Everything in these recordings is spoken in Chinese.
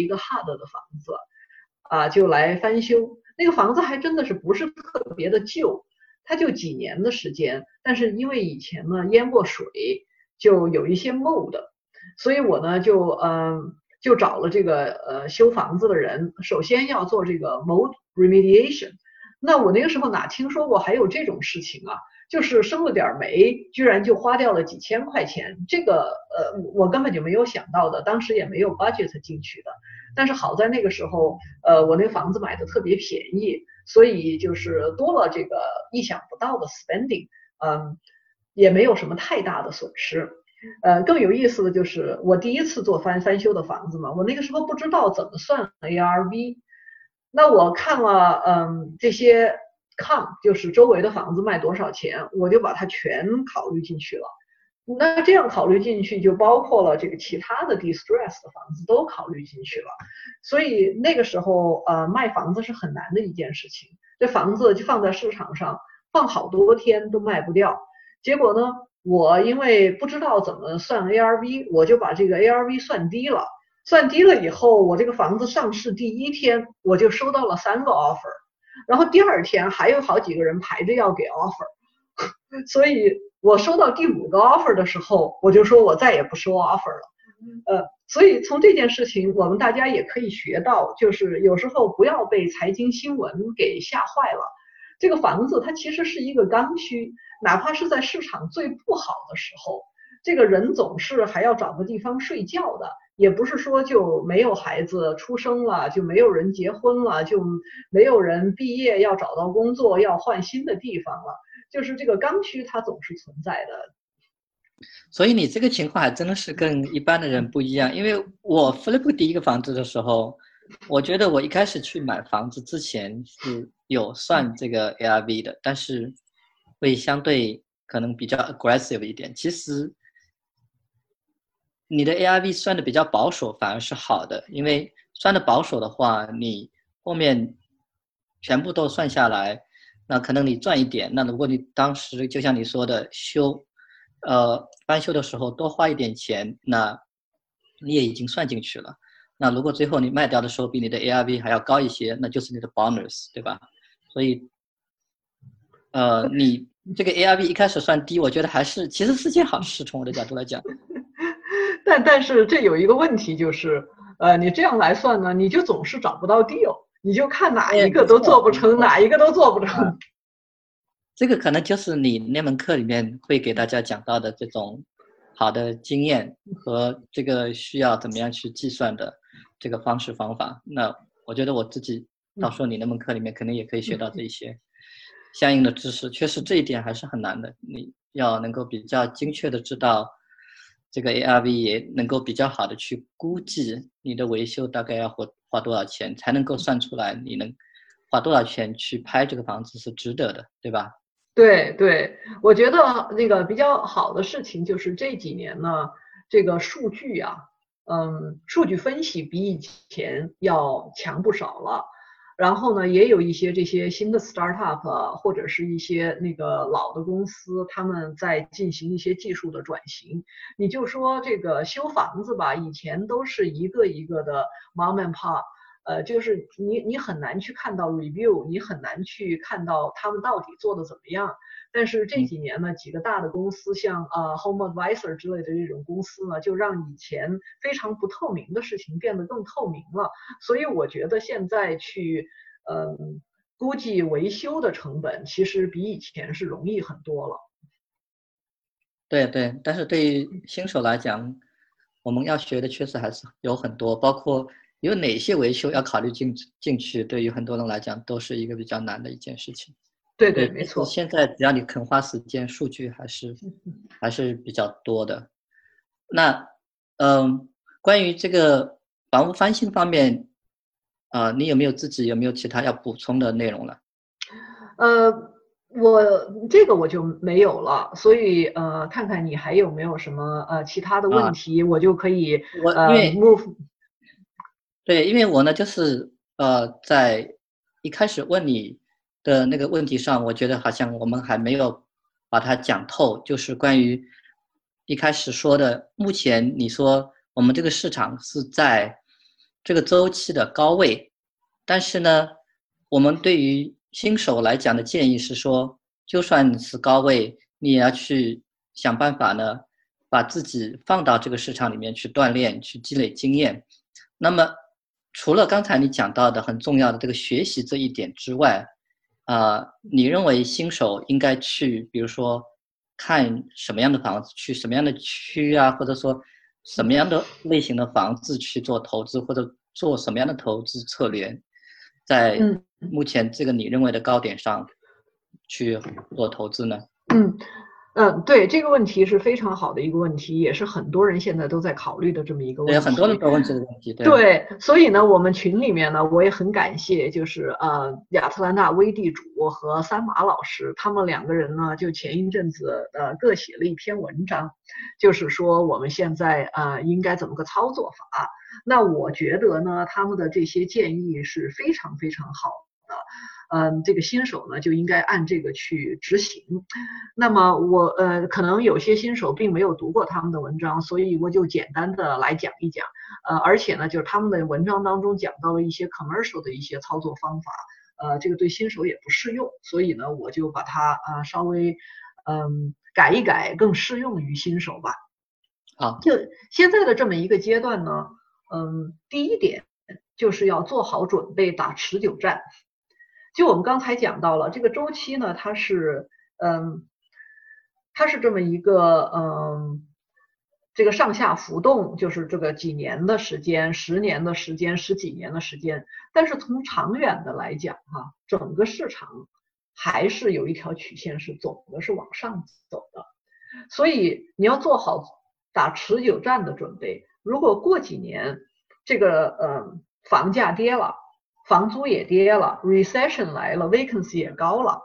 一个 hard 的房子，啊，就来翻修。那个房子还真的是不是特别的旧，它就几年的时间，但是因为以前呢淹过水，就有一些 mold，所以我呢就嗯就找了这个呃修房子的人，首先要做这个 mold remediation。那我那个时候哪听说过还有这种事情啊？就是生了点霉，居然就花掉了几千块钱，这个呃我根本就没有想到的，当时也没有 budget 进去的。但是好在那个时候，呃我那房子买的特别便宜，所以就是多了这个意想不到的 spending，嗯，也没有什么太大的损失。呃更有意思的就是我第一次做翻翻修的房子嘛，我那个时候不知道怎么算 ARV，那我看了嗯这些。抗就是周围的房子卖多少钱，我就把它全考虑进去了。那这样考虑进去，就包括了这个其他的 distress 的房子都考虑进去了。所以那个时候，呃，卖房子是很难的一件事情。这房子就放在市场上，放好多天都卖不掉。结果呢，我因为不知道怎么算 ARV，我就把这个 ARV 算低了。算低了以后，我这个房子上市第一天，我就收到了三个 offer。然后第二天还有好几个人排着要给 offer，所以我收到第五个 offer 的时候，我就说我再也不收 offer 了。呃，所以从这件事情，我们大家也可以学到，就是有时候不要被财经新闻给吓坏了。这个房子它其实是一个刚需，哪怕是在市场最不好的时候，这个人总是还要找个地方睡觉的。也不是说就没有孩子出生了，就没有人结婚了，就没有人毕业要找到工作，要换新的地方了。就是这个刚需，它总是存在的。所以你这个情况还真的是跟一般的人不一样。因为我 flip 第一个房子的时候，我觉得我一开始去买房子之前是有算这个 ARV 的，但是会相对可能比较 aggressive 一点。其实。你的 ARV 算的比较保守，反而是好的，因为算的保守的话，你后面全部都算下来，那可能你赚一点。那如果你当时就像你说的修，呃，翻修的时候多花一点钱，那你也已经算进去了。那如果最后你卖掉的时候比你的 ARV 还要高一些，那就是你的 bonus，对吧？所以，呃，你这个 ARV 一开始算低，我觉得还是其实是件好事，从我的角度来讲。但但是这有一个问题，就是，呃，你这样来算呢，你就总是找不到 deal，你就看哪一个都做不成，哪一个都做不成。这个可能就是你那门课里面会给大家讲到的这种好的经验和这个需要怎么样去计算的这个方式方法。那我觉得我自己到时候你那门课里面肯定也可以学到这一些相应的知识。确实这一点还是很难的，你要能够比较精确的知道。这个 ARV 也能够比较好的去估计你的维修大概要花花多少钱，才能够算出来你能花多少钱去拍这个房子是值得的，对吧？对对，我觉得那个比较好的事情就是这几年呢，这个数据啊，嗯，数据分析比以前要强不少了。然后呢，也有一些这些新的 startup 或者是一些那个老的公司，他们在进行一些技术的转型。你就说这个修房子吧，以前都是一个一个的 mom and pop，呃，就是你你很难去看到 review，你很难去看到他们到底做的怎么样。但是这几年呢，几个大的公司，像呃 Home Advisor 之类的这种公司呢，就让以前非常不透明的事情变得更透明了。所以我觉得现在去嗯估计维修的成本，其实比以前是容易很多了。对对，但是对于新手来讲，我们要学的确实还是有很多，包括有哪些维修要考虑进进去，对于很多人来讲都是一个比较难的一件事情。对对，没错。现在只要你肯花时间，数据还是还是比较多的。那嗯，关于这个房屋翻新方面，啊，你有没有自己有没有其他要补充的内容了？呃，我这个我就没有了，所以呃，看看你还有没有什么呃其他的问题，我就可以呃 move。对，因为我呢就是呃在一开始问你。的那个问题上，我觉得好像我们还没有把它讲透。就是关于一开始说的，目前你说我们这个市场是在这个周期的高位，但是呢，我们对于新手来讲的建议是说，就算是高位，你也要去想办法呢，把自己放到这个市场里面去锻炼，去积累经验。那么，除了刚才你讲到的很重要的这个学习这一点之外，啊，你认为新手应该去，比如说看什么样的房子，去什么样的区啊，或者说什么样的类型的房子去做投资，或者做什么样的投资策略，在目前这个你认为的高点上去做投资呢？嗯。嗯，对这个问题是非常好的一个问题，也是很多人现在都在考虑的这么一个问题。对，很多人都问这个问题。对，所以呢，我们群里面呢，我也很感谢，就是呃，亚特兰大微地主和三马老师，他们两个人呢，就前一阵子呃各写了一篇文章，就是说我们现在啊应该怎么个操作法。那我觉得呢，他们的这些建议是非常非常好的。嗯，这个新手呢就应该按这个去执行。那么我呃，可能有些新手并没有读过他们的文章，所以我就简单的来讲一讲。呃，而且呢，就是他们的文章当中讲到了一些 commercial 的一些操作方法，呃，这个对新手也不适用，所以呢，我就把它啊稍微嗯改一改，更适用于新手吧。啊，就现在的这么一个阶段呢，嗯，第一点就是要做好准备打持久战。就我们刚才讲到了这个周期呢，它是嗯，它是这么一个嗯，这个上下浮动，就是这个几年的时间、十年的时间、十几年的时间。但是从长远的来讲哈，整个市场还是有一条曲线是总的是往上走的，所以你要做好打持久战的准备。如果过几年这个嗯房价跌了，房租也跌了，recession 来了，vacancy 也高了，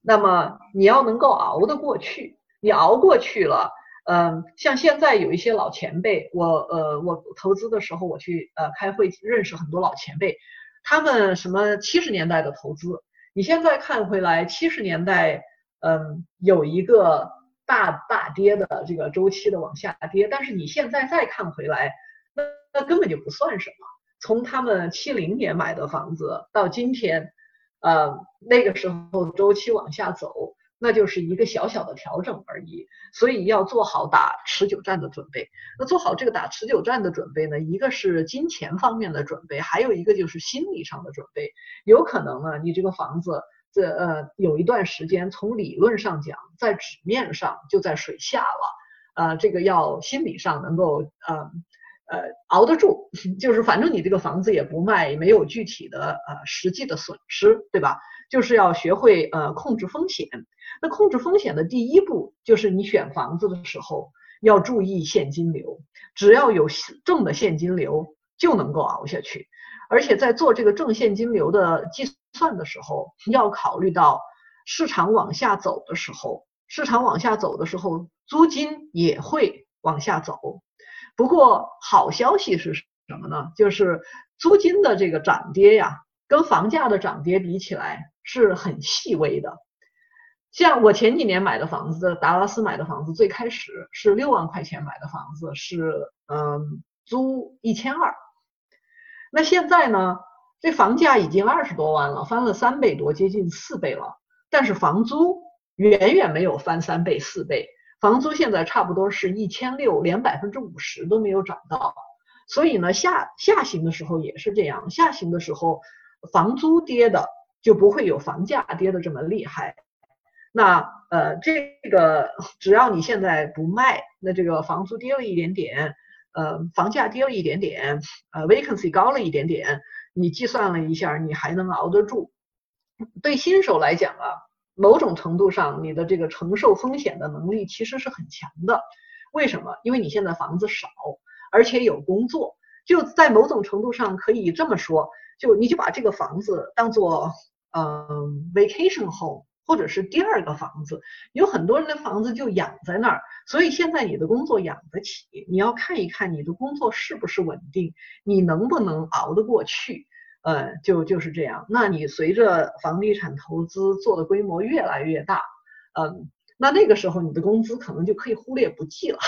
那么你要能够熬得过去，你熬过去了，嗯，像现在有一些老前辈，我呃我投资的时候我去呃开会认识很多老前辈，他们什么七十年代的投资，你现在看回来七十年代，嗯，有一个大大跌的这个周期的往下跌，但是你现在再看回来，那那根本就不算什么。从他们七零年买的房子到今天，呃，那个时候周期往下走，那就是一个小小的调整而已。所以要做好打持久战的准备。那做好这个打持久战的准备呢，一个是金钱方面的准备，还有一个就是心理上的准备。有可能呢，你这个房子这呃有一段时间，从理论上讲，在纸面上就在水下了，呃，这个要心理上能够呃。呃，熬得住，就是反正你这个房子也不卖，没有具体的呃实际的损失，对吧？就是要学会呃控制风险。那控制风险的第一步就是你选房子的时候要注意现金流，只要有正的现金流就能够熬下去。而且在做这个正现金流的计算的时候，要考虑到市场往下走的时候，市场往下走的时候，租金也会往下走。不过好消息是什么呢？就是租金的这个涨跌呀，跟房价的涨跌比起来是很细微的。像我前几年买的房子，达拉斯买的房子，最开始是六万块钱买的房子，是嗯租一千二。那现在呢，这房价已经二十多万了，翻了三倍多，接近四倍了。但是房租远远没有翻三倍四倍。房租现在差不多是一千六，连百分之五十都没有涨到，所以呢，下下行的时候也是这样，下行的时候房租跌的就不会有房价跌的这么厉害。那呃，这个只要你现在不卖，那这个房租跌了一点点，呃，房价跌了一点点，呃，vacancy 高了一点点，你计算了一下，你还能熬得住。对新手来讲啊。某种程度上，你的这个承受风险的能力其实是很强的。为什么？因为你现在房子少，而且有工作，就在某种程度上可以这么说，就你就把这个房子当做嗯 vacation home，或者是第二个房子。有很多人的房子就养在那儿，所以现在你的工作养得起，你要看一看你的工作是不是稳定，你能不能熬得过去。呃，就就是这样。那你随着房地产投资做的规模越来越大，嗯，那那个时候你的工资可能就可以忽略不计了。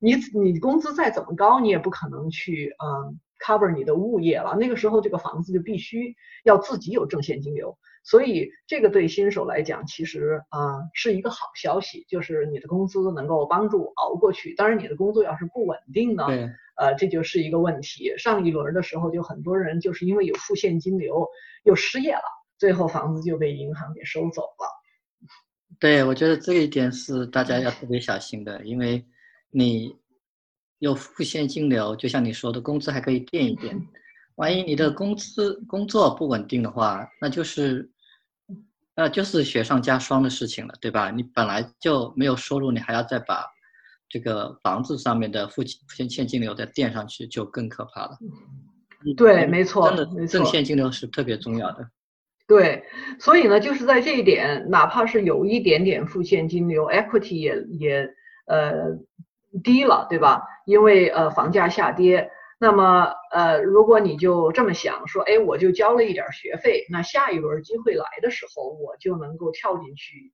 你你工资再怎么高，你也不可能去嗯 cover 你的物业了，那个时候这个房子就必须要自己有正现金流。所以这个对新手来讲，其实啊是一个好消息，就是你的工资能够帮助熬过去。当然，你的工作要是不稳定呢，呃，这就是一个问题。上一轮的时候，就很多人就是因为有负现金流又失业了，最后房子就被银行给收走了。对，我觉得这一点是大家要特别小心的，因为你有负现金流，就像你说的，工资还可以垫一垫。万一你的工资工作不稳定的话，那就是，那，就是雪上加霜的事情了，对吧？你本来就没有收入，你还要再把这个房子上面的付现现金流再垫上去，就更可怕了。对，没错，真的正现金流是特别重要的。对，所以呢，就是在这一点，哪怕是有一点点负现金流，equity 也也呃低了，对吧？因为呃房价下跌。那么，呃，如果你就这么想说，哎，我就交了一点学费，那下一轮机会来的时候，我就能够跳进去，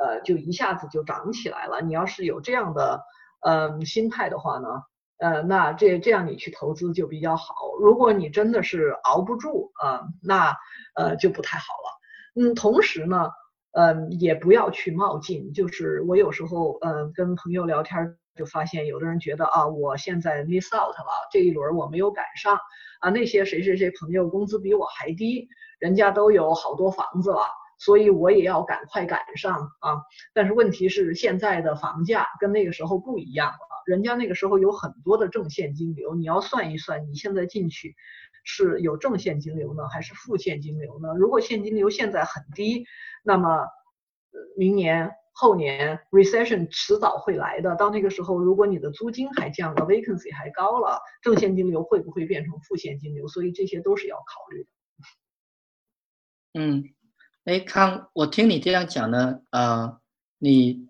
呃，就一下子就涨起来了。你要是有这样的，嗯，心态的话呢，呃，那这这样你去投资就比较好。如果你真的是熬不住啊，那呃就不太好了。嗯，同时呢，嗯，也不要去冒进。就是我有时候，嗯，跟朋友聊天。就发现有的人觉得啊，我现在 miss out 了，这一轮我没有赶上啊。那些谁谁谁朋友工资比我还低，人家都有好多房子了，所以我也要赶快赶上啊。但是问题是现在的房价跟那个时候不一样了，人家那个时候有很多的正现金流，你要算一算，你现在进去是有正现金流呢，还是负现金流呢？如果现金流现在很低，那么明年。后年 recession 迟早会来的，到那个时候，如果你的租金还降了，vacancy 还高了，正现金流会不会变成负现金流？所以这些都是要考虑的。嗯，哎，康，我听你这样讲呢，呃，你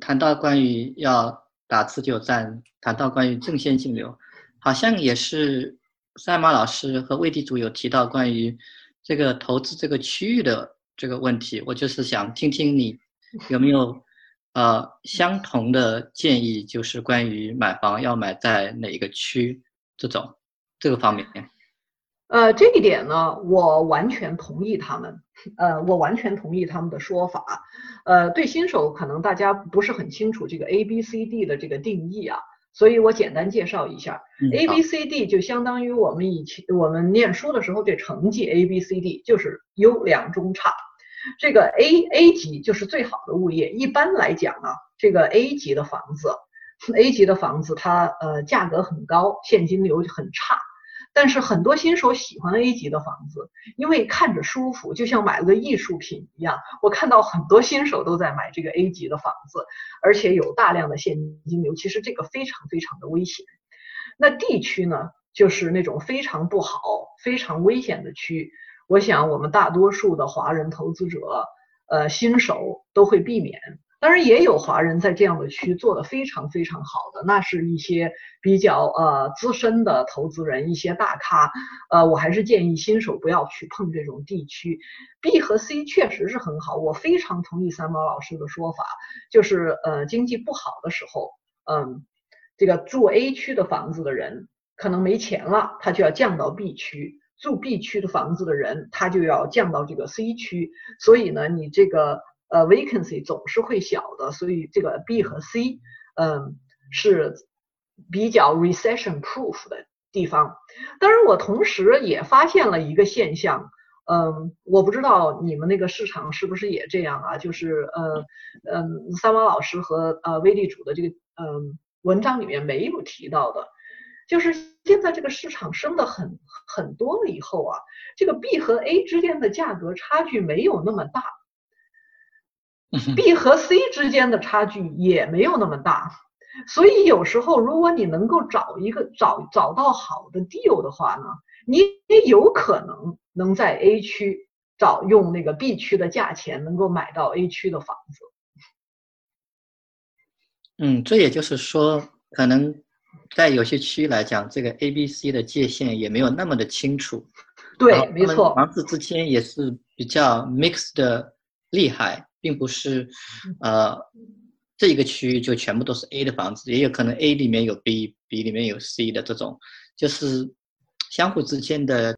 谈到关于要打持久战，谈到关于正现金流，好像也是赛马老师和魏地主有提到关于这个投资这个区域的这个问题，我就是想听听你。有没有呃相同的建议？就是关于买房要买在哪一个区这种这个方面？呃，这一点呢，我完全同意他们。呃，我完全同意他们的说法。呃，对新手可能大家不是很清楚这个 A B C D 的这个定义啊，所以我简单介绍一下。A B C D 就相当于我们以前我们念书的时候这成绩 A B C D 就是优良中差。这个 A A 级就是最好的物业。一般来讲啊，这个 A 级的房子，A 级的房子它呃价格很高，现金流很差。但是很多新手喜欢 A 级的房子，因为看着舒服，就像买了个艺术品一样。我看到很多新手都在买这个 A 级的房子，而且有大量的现金流。其实这个非常非常的危险。那 D 区呢，就是那种非常不好、非常危险的区。我想，我们大多数的华人投资者，呃，新手都会避免。当然，也有华人在这样的区做的非常非常好的，那是一些比较呃资深的投资人，一些大咖。呃，我还是建议新手不要去碰这种地区。B 和 C 确实是很好，我非常同意三毛老师的说法，就是呃经济不好的时候，嗯，这个住 A 区的房子的人可能没钱了，他就要降到 B 区。住 B 区的房子的人，他就要降到这个 C 区，所以呢，你这个呃 vacancy 总是会小的，所以这个 B 和 C，嗯，是比较 recession proof 的地方。当然，我同时也发现了一个现象，嗯，我不知道你们那个市场是不是也这样啊？就是呃嗯，三毛老师和呃威利主的这个嗯文章里面没有提到的。就是现在这个市场升的很很多了以后啊，这个 B 和 A 之间的价格差距没有那么大，B 和 C 之间的差距也没有那么大，所以有时候如果你能够找一个找找到好的 deal 的话呢，你也有可能能在 A 区找用那个 B 区的价钱能够买到 A 区的房子。嗯，这也就是说可能。在有些区来讲，这个 A、B、C 的界限也没有那么的清楚。对，没错。房子之间也是比较 mix 的厉害，并不是，呃，这一个区域就全部都是 A 的房子，也有可能 A 里面有 B，B 里面有 C 的这种，就是相互之间的